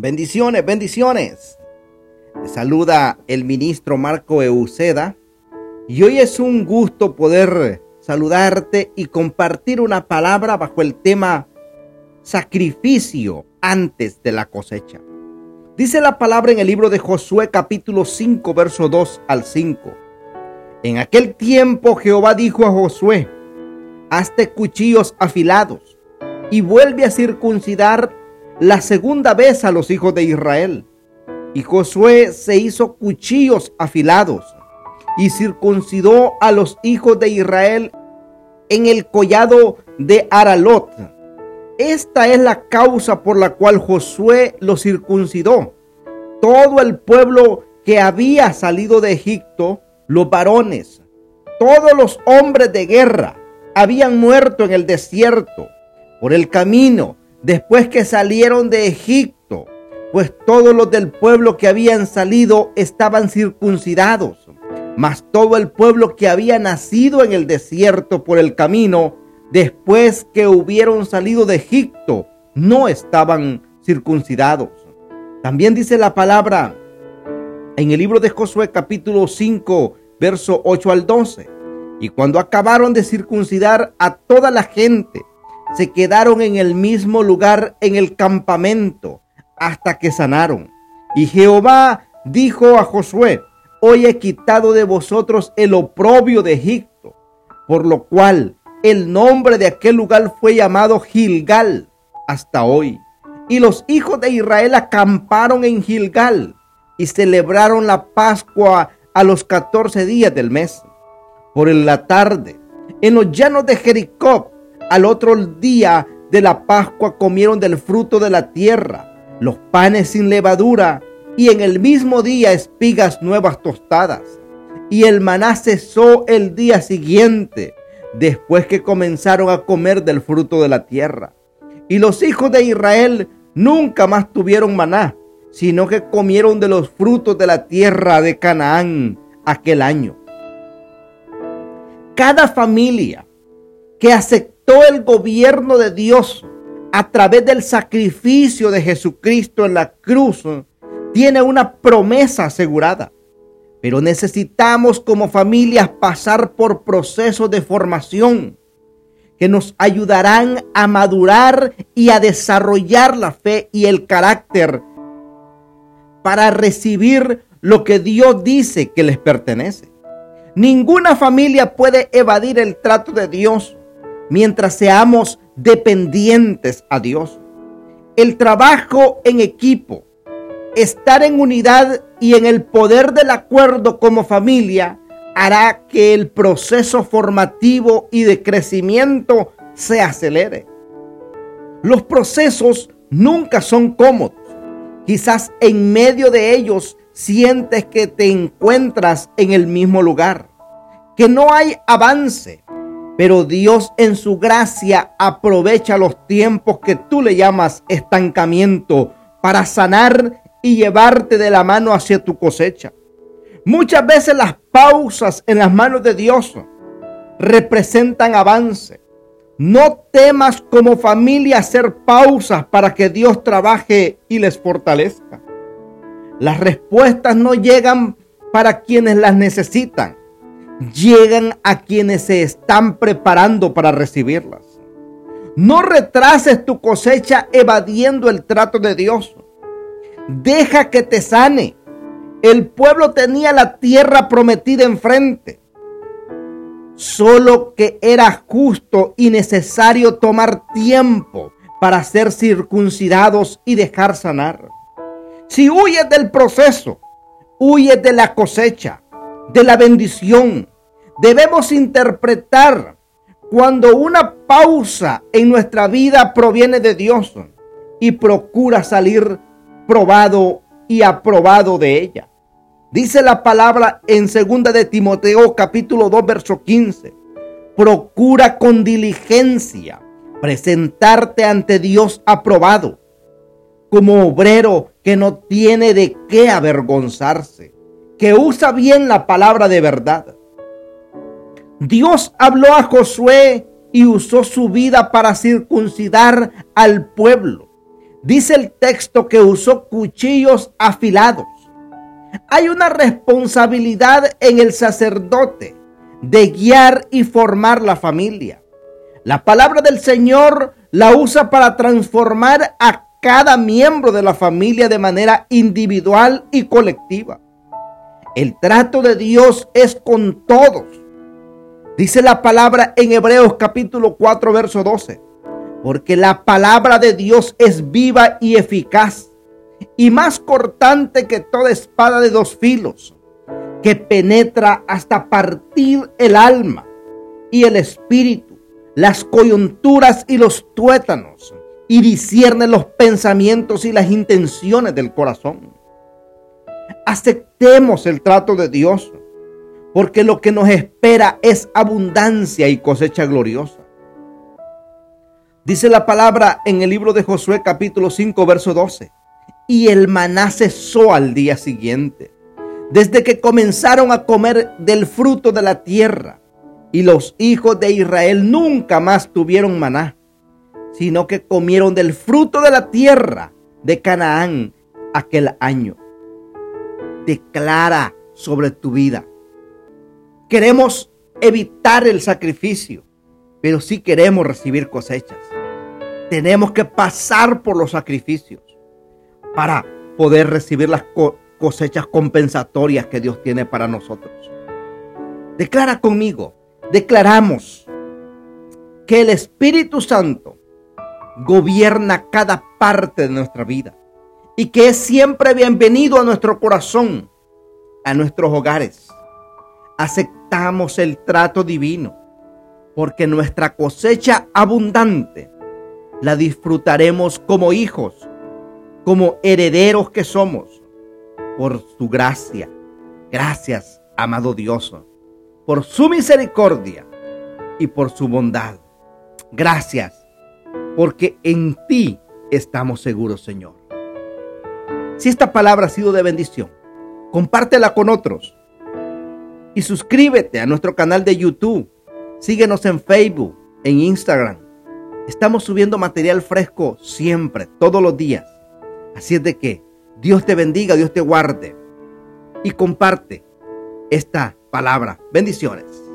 Bendiciones, bendiciones. Saluda el ministro Marco Euceda y hoy es un gusto poder saludarte y compartir una palabra bajo el tema sacrificio antes de la cosecha. Dice la palabra en el libro de Josué capítulo 5 verso 2 al 5. En aquel tiempo Jehová dijo a Josué, hazte cuchillos afilados y vuelve a circuncidar la segunda vez a los hijos de Israel. Y Josué se hizo cuchillos afilados y circuncidó a los hijos de Israel en el collado de Aralot. Esta es la causa por la cual Josué lo circuncidó. Todo el pueblo que había salido de Egipto, los varones, todos los hombres de guerra, habían muerto en el desierto por el camino después que salieron de Egipto, pues todos los del pueblo que habían salido estaban circuncidados, mas todo el pueblo que había nacido en el desierto por el camino, después que hubieron salido de Egipto, no estaban circuncidados. También dice la palabra en el libro de Josué capítulo 5, verso 8 al 12. Y cuando acabaron de circuncidar a toda la gente, se quedaron en el mismo lugar en el campamento hasta que sanaron. Y Jehová dijo a Josué, hoy he quitado de vosotros el oprobio de Egipto, por lo cual el nombre de aquel lugar fue llamado Gilgal hasta hoy. Y los hijos de Israel acamparon en Gilgal y celebraron la Pascua a los catorce días del mes. Por la tarde, en los llanos de Jericó, al otro día de la Pascua comieron del fruto de la tierra, los panes sin levadura, y en el mismo día espigas nuevas tostadas. Y el maná cesó el día siguiente, después que comenzaron a comer del fruto de la tierra. Y los hijos de Israel nunca más tuvieron maná, sino que comieron de los frutos de la tierra de Canaán aquel año. Cada familia que aceptó el gobierno de Dios a través del sacrificio de Jesucristo en la cruz tiene una promesa asegurada. Pero necesitamos como familias pasar por procesos de formación que nos ayudarán a madurar y a desarrollar la fe y el carácter para recibir lo que Dios dice que les pertenece. Ninguna familia puede evadir el trato de Dios mientras seamos dependientes a Dios. El trabajo en equipo, estar en unidad y en el poder del acuerdo como familia hará que el proceso formativo y de crecimiento se acelere. Los procesos nunca son cómodos. Quizás en medio de ellos sientes que te encuentras en el mismo lugar, que no hay avance, pero Dios en su gracia aprovecha los tiempos que tú le llamas estancamiento para sanar y llevarte de la mano hacia tu cosecha. Muchas veces las pausas en las manos de Dios representan avance. No temas como familia hacer pausas para que Dios trabaje y les fortalezca. Las respuestas no llegan para quienes las necesitan llegan a quienes se están preparando para recibirlas. No retrases tu cosecha evadiendo el trato de Dios. Deja que te sane. El pueblo tenía la tierra prometida enfrente. Solo que era justo y necesario tomar tiempo para ser circuncidados y dejar sanar. Si huyes del proceso, huyes de la cosecha, de la bendición. Debemos interpretar cuando una pausa en nuestra vida proviene de Dios y procura salir probado y aprobado de ella. Dice la palabra en segunda de Timoteo capítulo 2 verso 15. Procura con diligencia presentarte ante Dios aprobado, como obrero que no tiene de qué avergonzarse que usa bien la palabra de verdad. Dios habló a Josué y usó su vida para circuncidar al pueblo. Dice el texto que usó cuchillos afilados. Hay una responsabilidad en el sacerdote de guiar y formar la familia. La palabra del Señor la usa para transformar a cada miembro de la familia de manera individual y colectiva. El trato de Dios es con todos. Dice la palabra en Hebreos capítulo 4, verso 12. Porque la palabra de Dios es viva y eficaz y más cortante que toda espada de dos filos, que penetra hasta partir el alma y el espíritu, las coyunturas y los tuétanos, y discierne los pensamientos y las intenciones del corazón. Aceptemos el trato de Dios, porque lo que nos espera es abundancia y cosecha gloriosa. Dice la palabra en el libro de Josué capítulo 5 verso 12. Y el maná cesó al día siguiente, desde que comenzaron a comer del fruto de la tierra. Y los hijos de Israel nunca más tuvieron maná sino que comieron del fruto de la tierra de Canaán aquel año. Declara sobre tu vida. Queremos evitar el sacrificio, pero sí queremos recibir cosechas. Tenemos que pasar por los sacrificios para poder recibir las cosechas compensatorias que Dios tiene para nosotros. Declara conmigo, declaramos que el Espíritu Santo gobierna cada parte de nuestra vida y que es siempre bienvenido a nuestro corazón, a nuestros hogares. Aceptamos el trato divino porque nuestra cosecha abundante la disfrutaremos como hijos, como herederos que somos, por su gracia. Gracias, amado Dios, por su misericordia y por su bondad. Gracias porque en ti estamos seguros, Señor. Si esta palabra ha sido de bendición, compártela con otros y suscríbete a nuestro canal de YouTube. Síguenos en Facebook, en Instagram. Estamos subiendo material fresco siempre, todos los días. Así es de que Dios te bendiga, Dios te guarde y comparte esta palabra. Bendiciones.